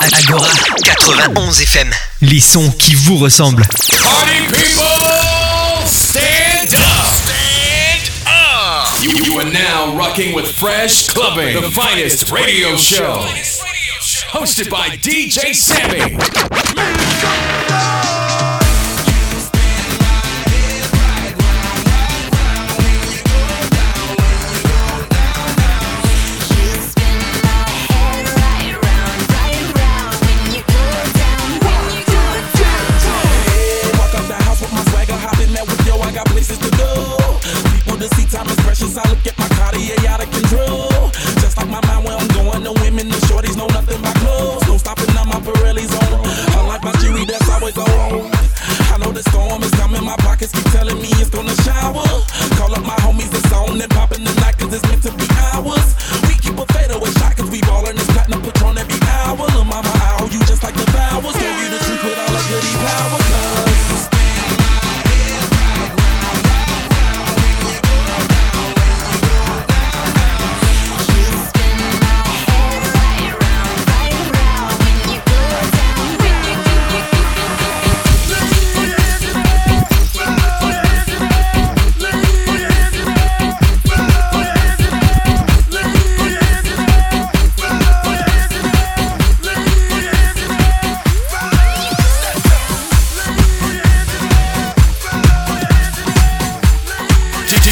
Agora 91 FM. Les sons qui vous ressemblent. Party people, stand up. Stand up. You, you are now rocking with Fresh Clubbing, the finest radio show. Hosted by DJ Sammy. conscience. I look at my Cartier out of control. Just like my mind where I'm going, the women, the shorties know nothing but clothes. No stopping on my Pirelli's on. I like my Chewy, that's always on. I know the storm is coming, my pockets keep telling me it's gonna shower.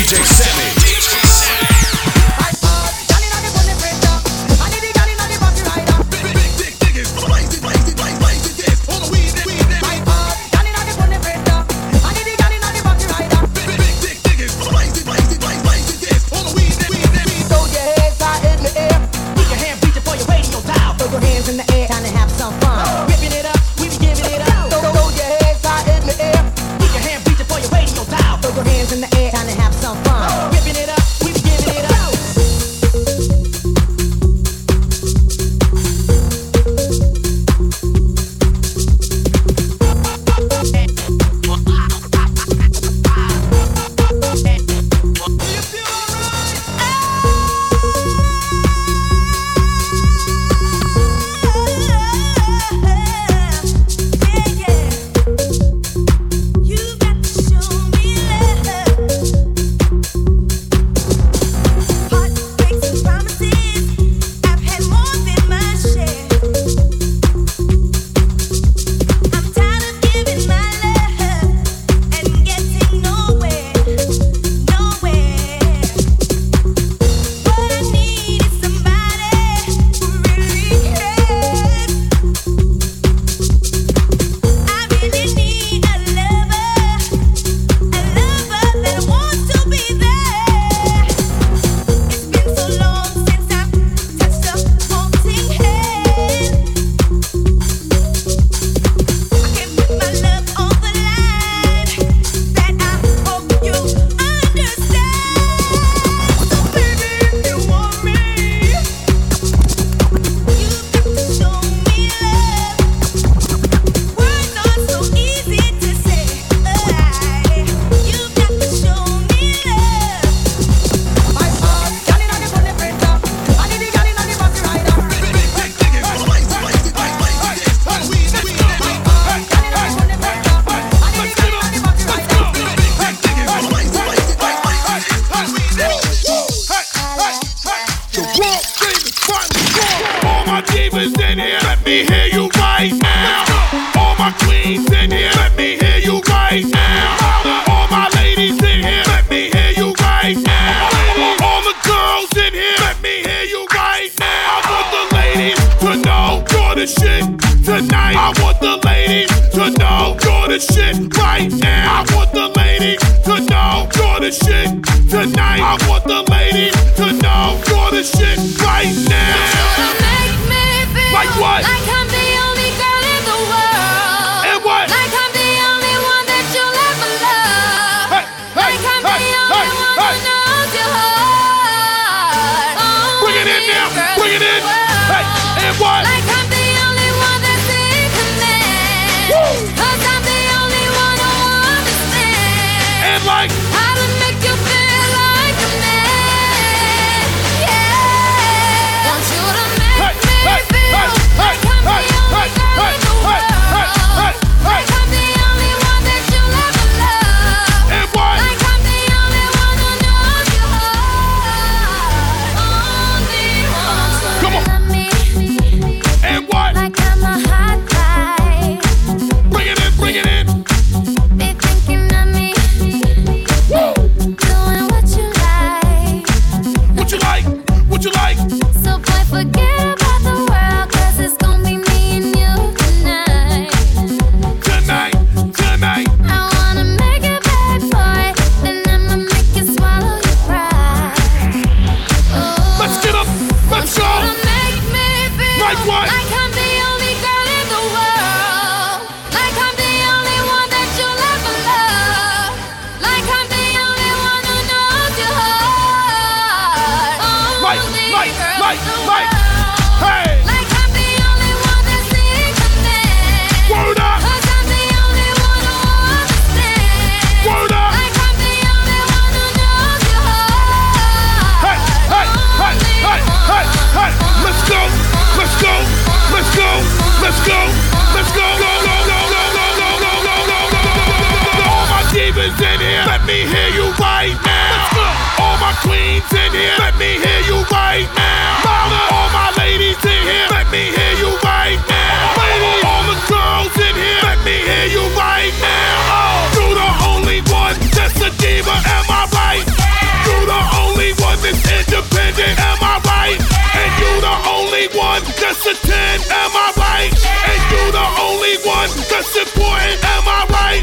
DJ Sammy.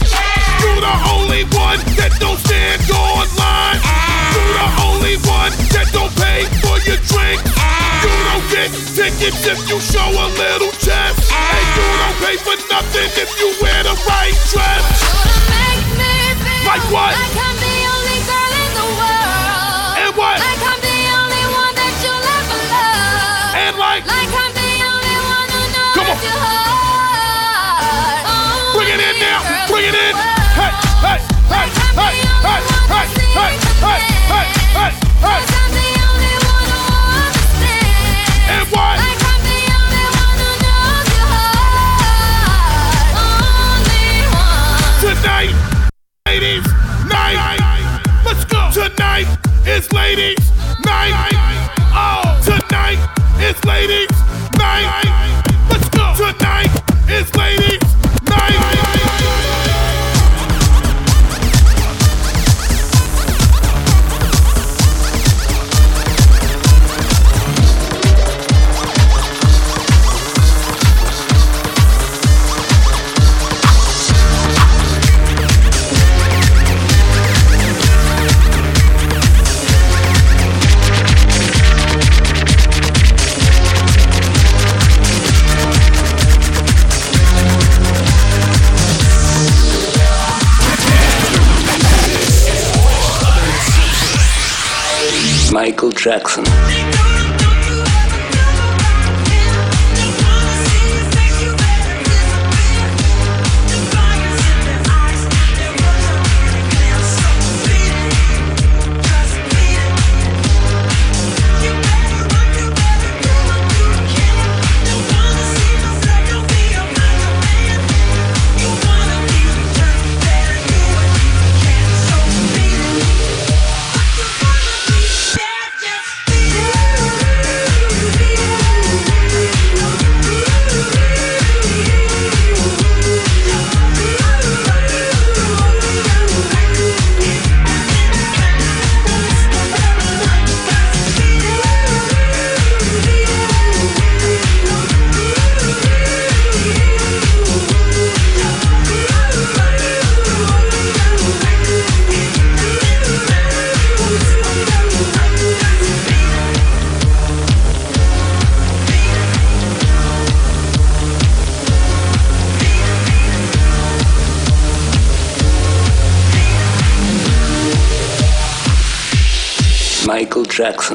stage. You're the only one that don't stand online. You're the only one that don't pay for your drink. You don't get tickets if you show a little chest. And you don't pay for nothing if you wear the right dress. Like what? Like I'm the only I'm the only one who understands. And I'm the only one who knows your heart. Only one. Tonight, ladies, night. Let's go. Tonight is ladies, night. Oh, tonight is ladies, night. jackson. Jackson.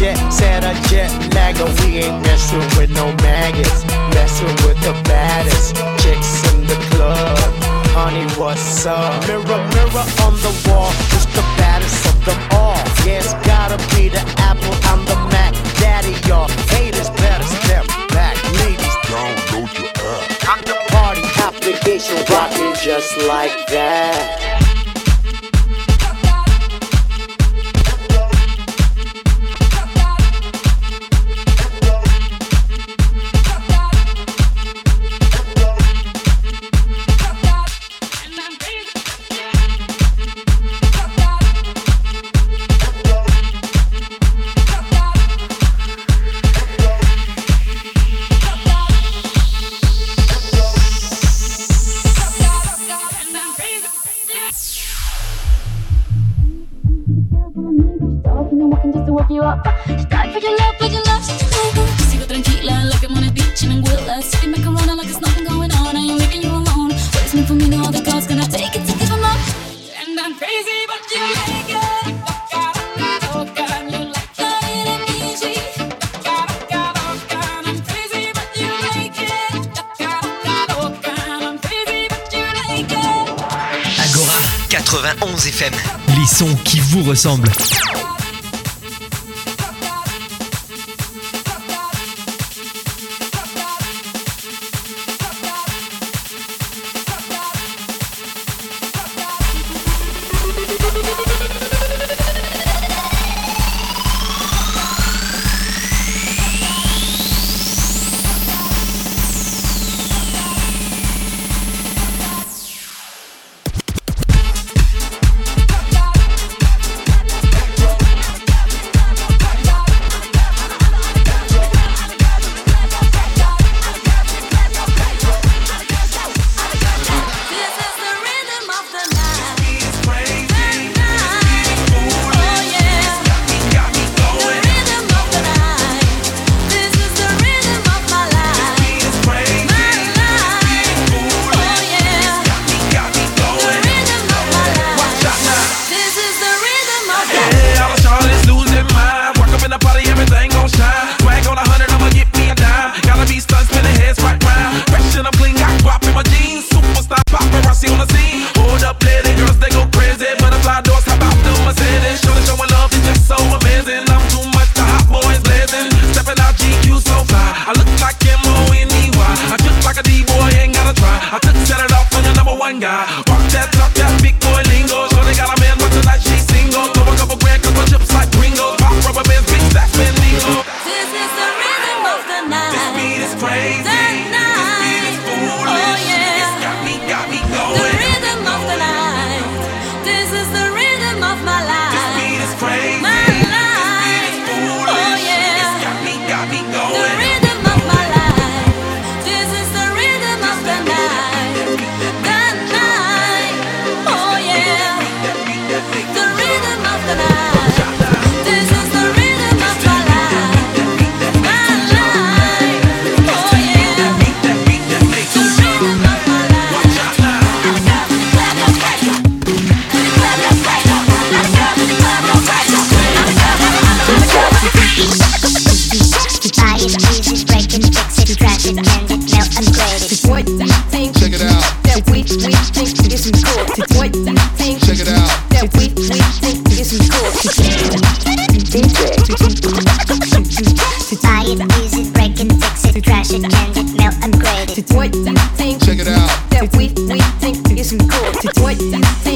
jet, Santa jet lagger. We ain't messing with no maggots, messing with the baddest chicks in the club. Honey, what's up? Mirror, mirror on the wall, who's the baddest of them all? Yeah, it's gotta be the apple, I'm the Mac Daddy, y'all. Haters better step back, ladies. Download your up I'm the party application, rocking just like that. Sombra. What you think? Check it out. That we, we think is important. DJ. Use it, break it, fix it, trash it, change it, melt and grade it. What you think? Check it out. That we, we think is important. What you think?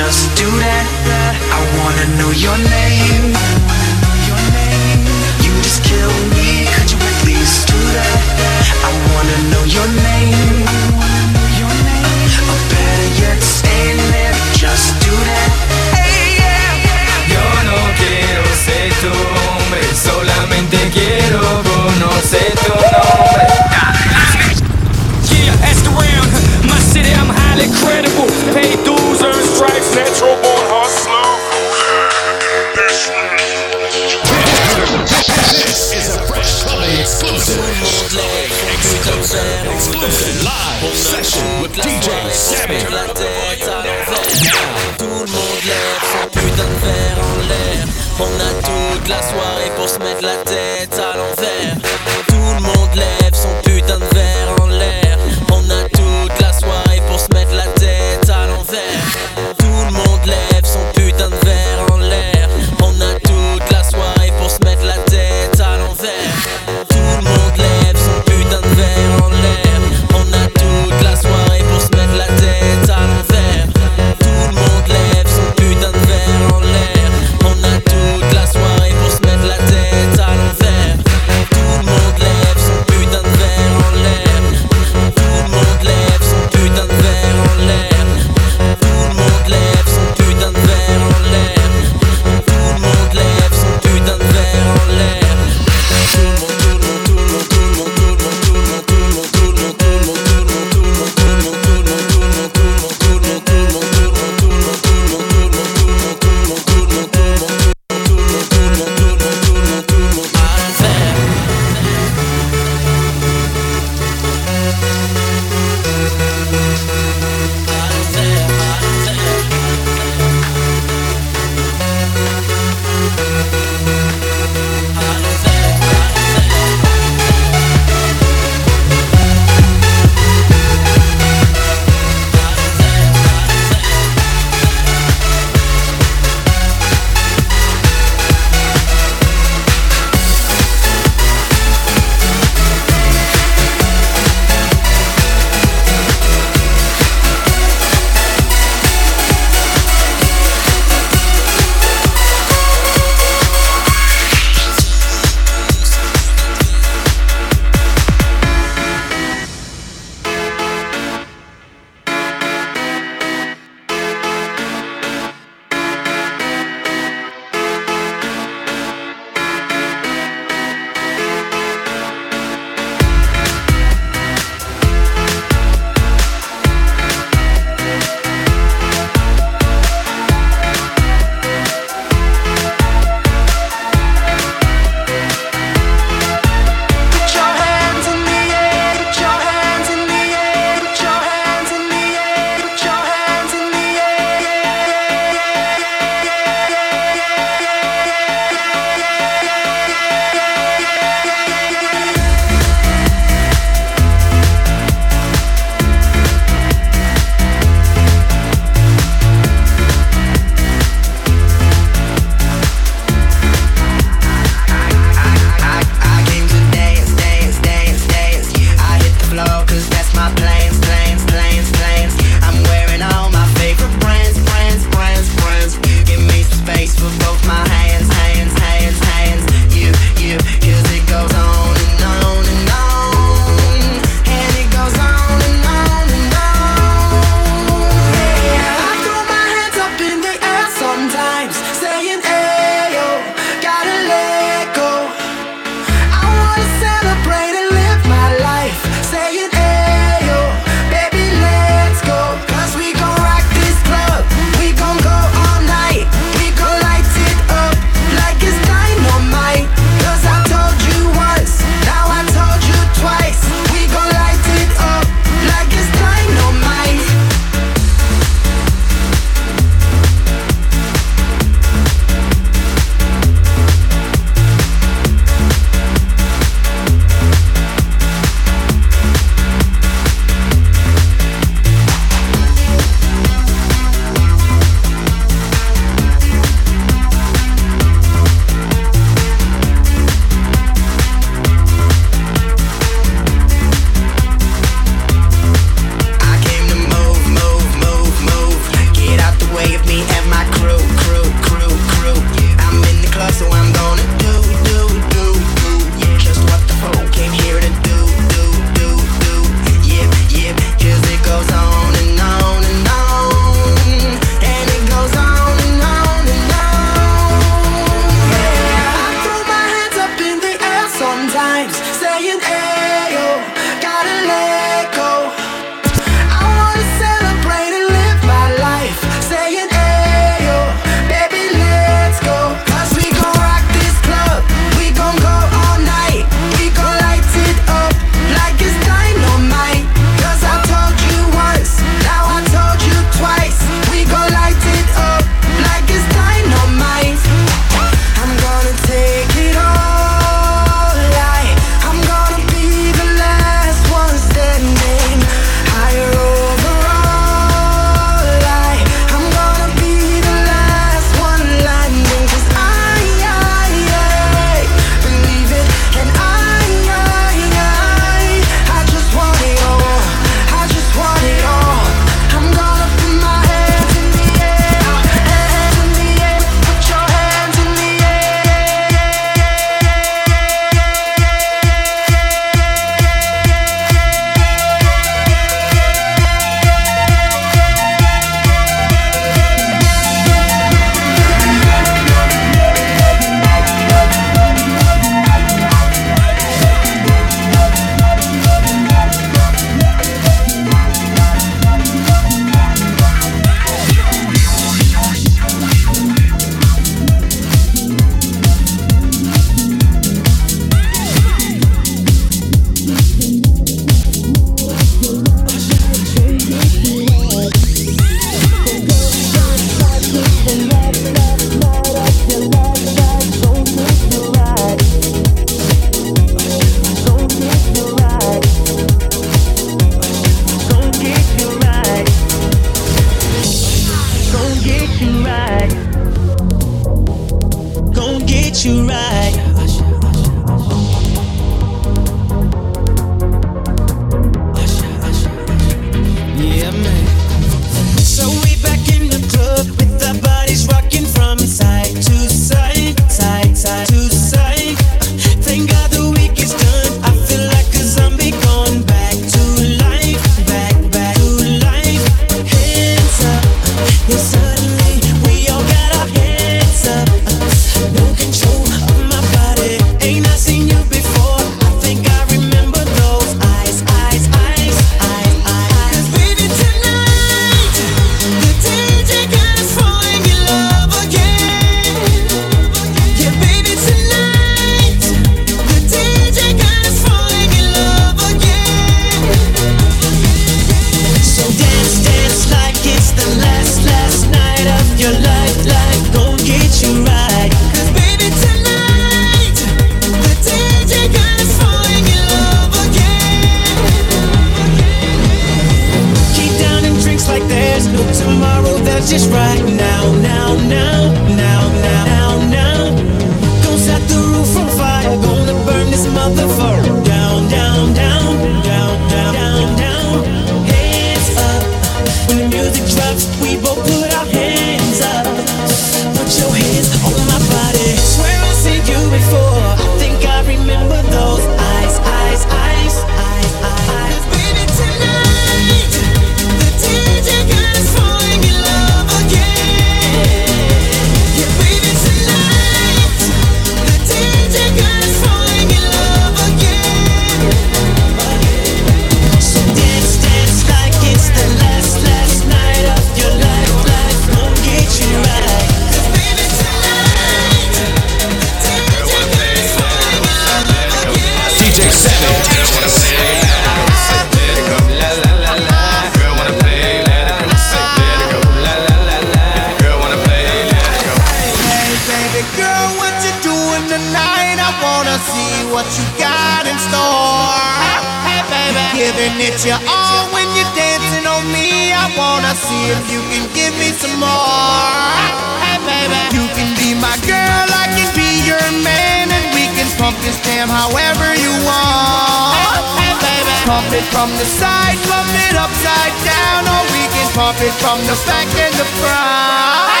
from the side, pump it upside down, or we can pump it from the back and the front.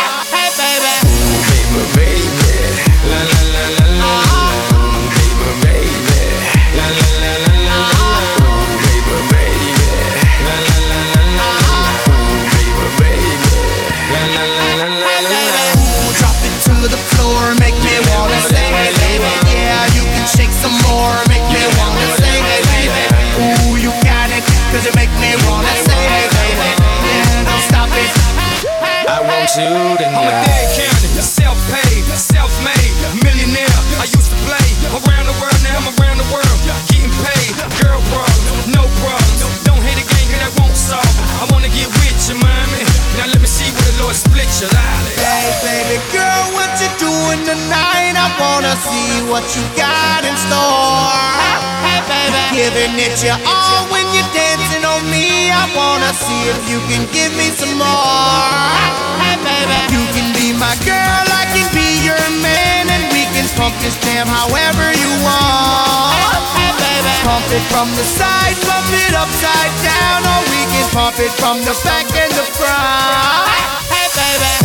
wanna see what you got in store. Hey, baby. Giving it your all when you're dancing on me. I wanna see if you can give me some more. Hey, baby. You can be my girl, I can be your man, and we can pump this jam however you want. Hey, baby. Pump it from the side, pump it upside down, or we can pump it from the back and the front. Hey, baby.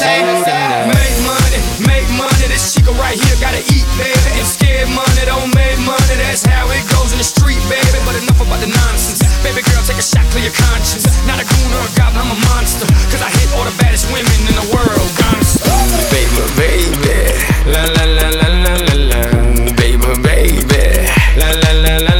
say, make money, make money. This chica right here gotta eat, baby. And scared money don't make money. That's how it goes in the street, baby. But enough about the nonsense. Baby girl, take a shot, clear your conscience. Not a goon or a goblin, I'm a monster. Cause I hit all the baddest women in the world. Baby, baby. La la la la la la la. Baby, baby. La la la la.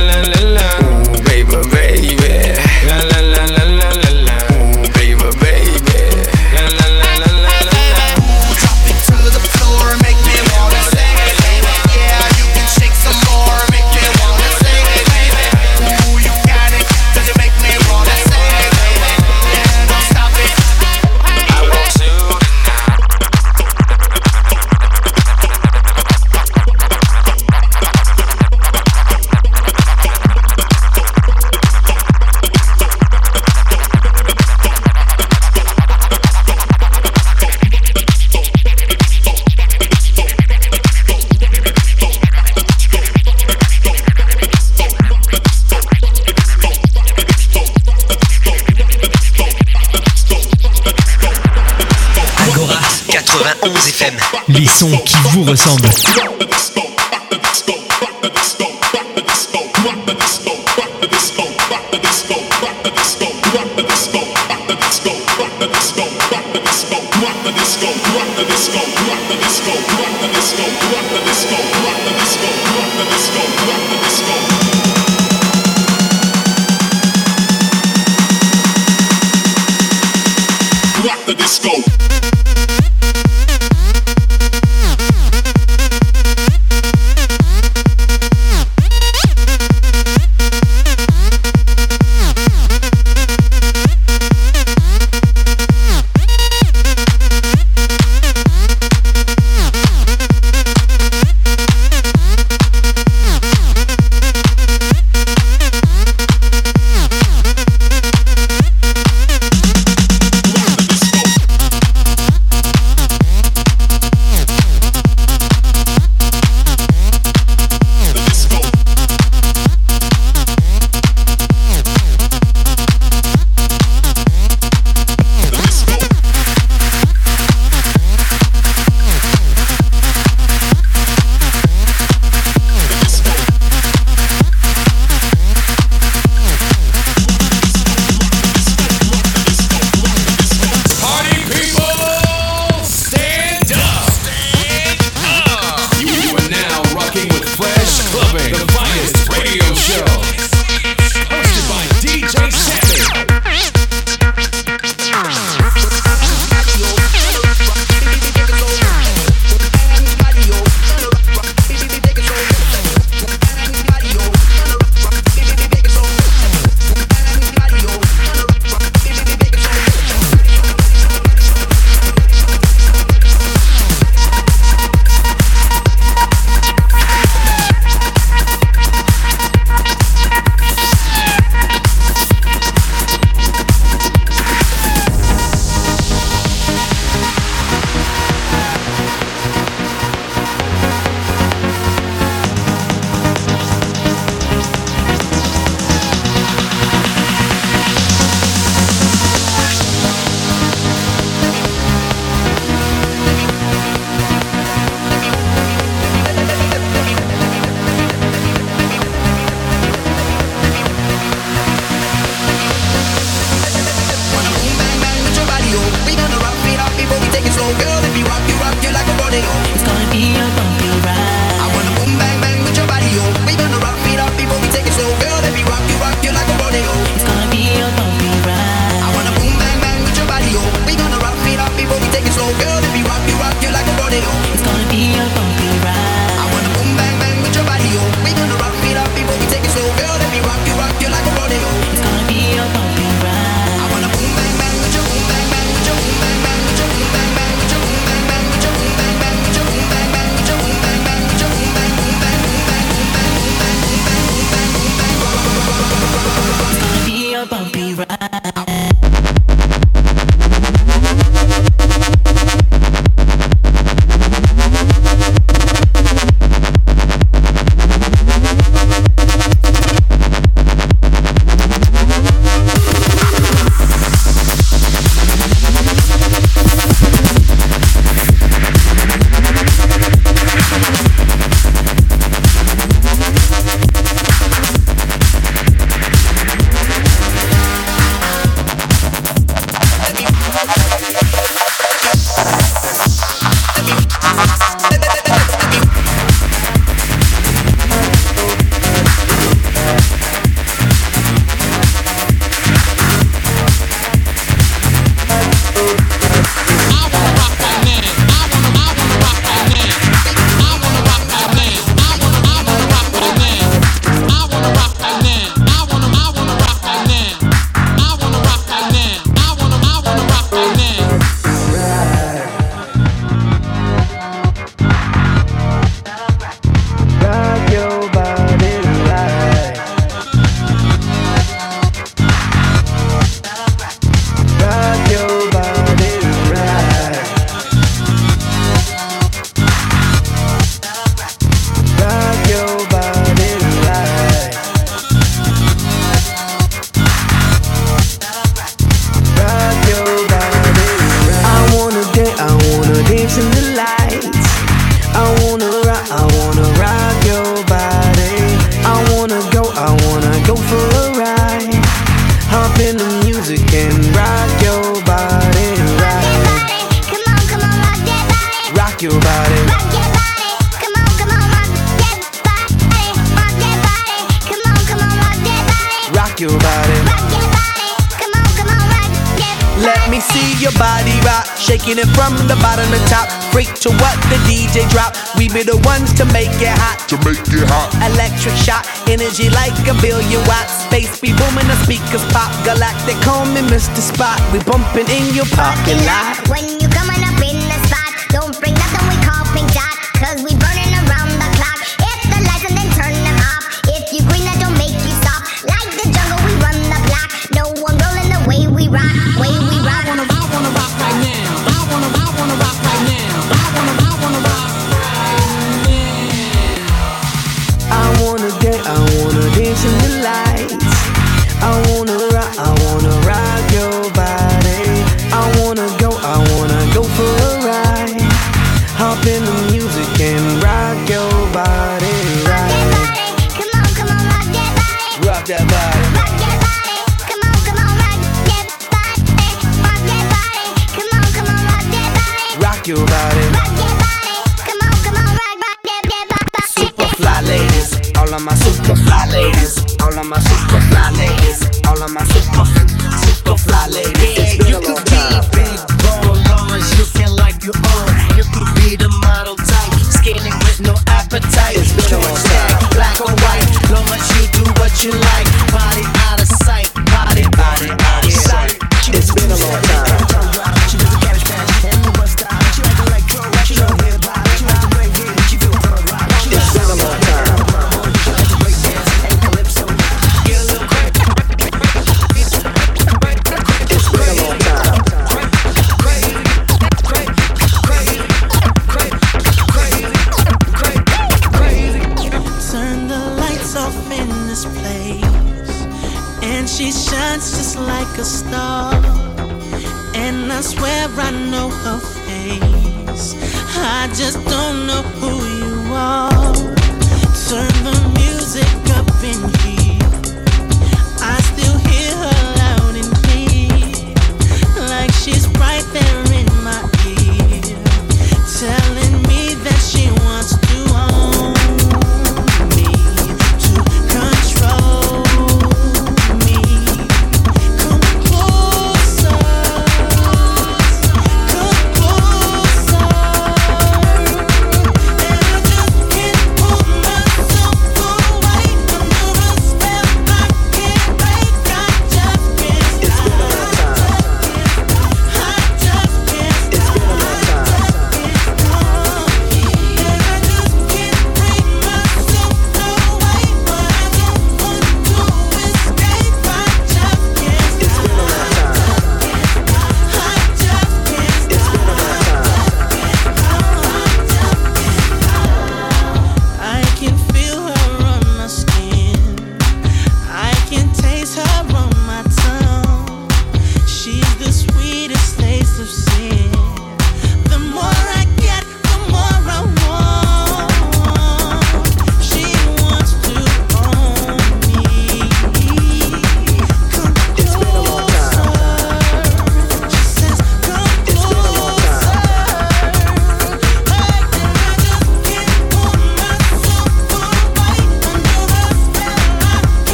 your parking lot. When you coming up in the spot, don't bring nothing we call pink dot, cause we burning around the clock. Hit the lights and then turn them off. If you green, that don't make you stop. Like the jungle, we run the block. No one rolling the way we rock, way we rock. I wanna, I wanna rock right now. I wanna, I wanna rock right now. I wanna, I wanna.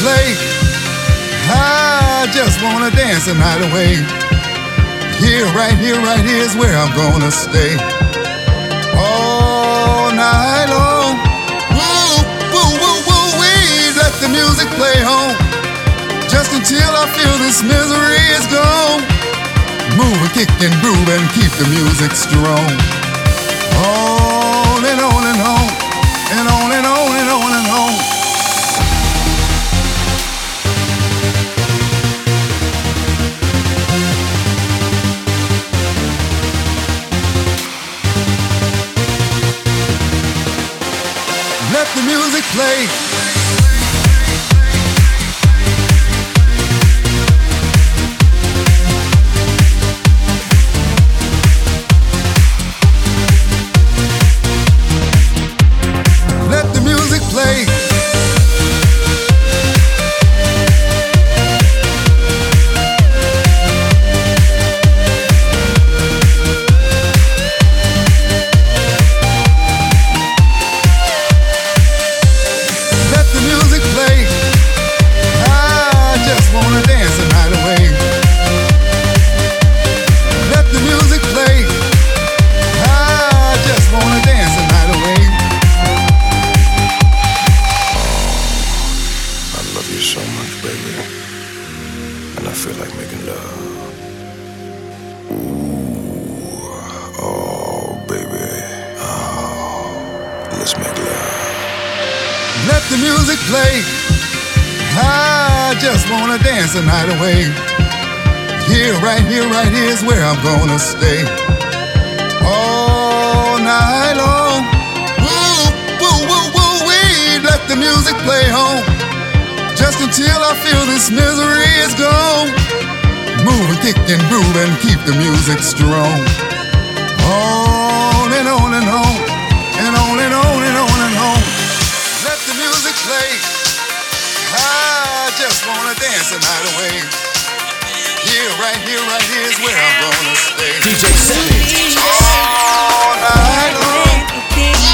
play. I just wanna dance the night away. Here, right here, right here is where I'm gonna stay. All night long. Woo, woo, woo, woo, wee. Let the music play home. Just until I feel this misery is gone. Move and kick and groove and keep the music strong. play. dance the night away. Here, right here, right here is where I'm gonna stay. All night long. Woo, woo, woo, woo, we let the music play home. Just until I feel this misery is gone. Move and kick and groove and keep the music strong. On and on and on. the. Here, right here, right here is where I'm gonna stay. DJ Savage. All night long.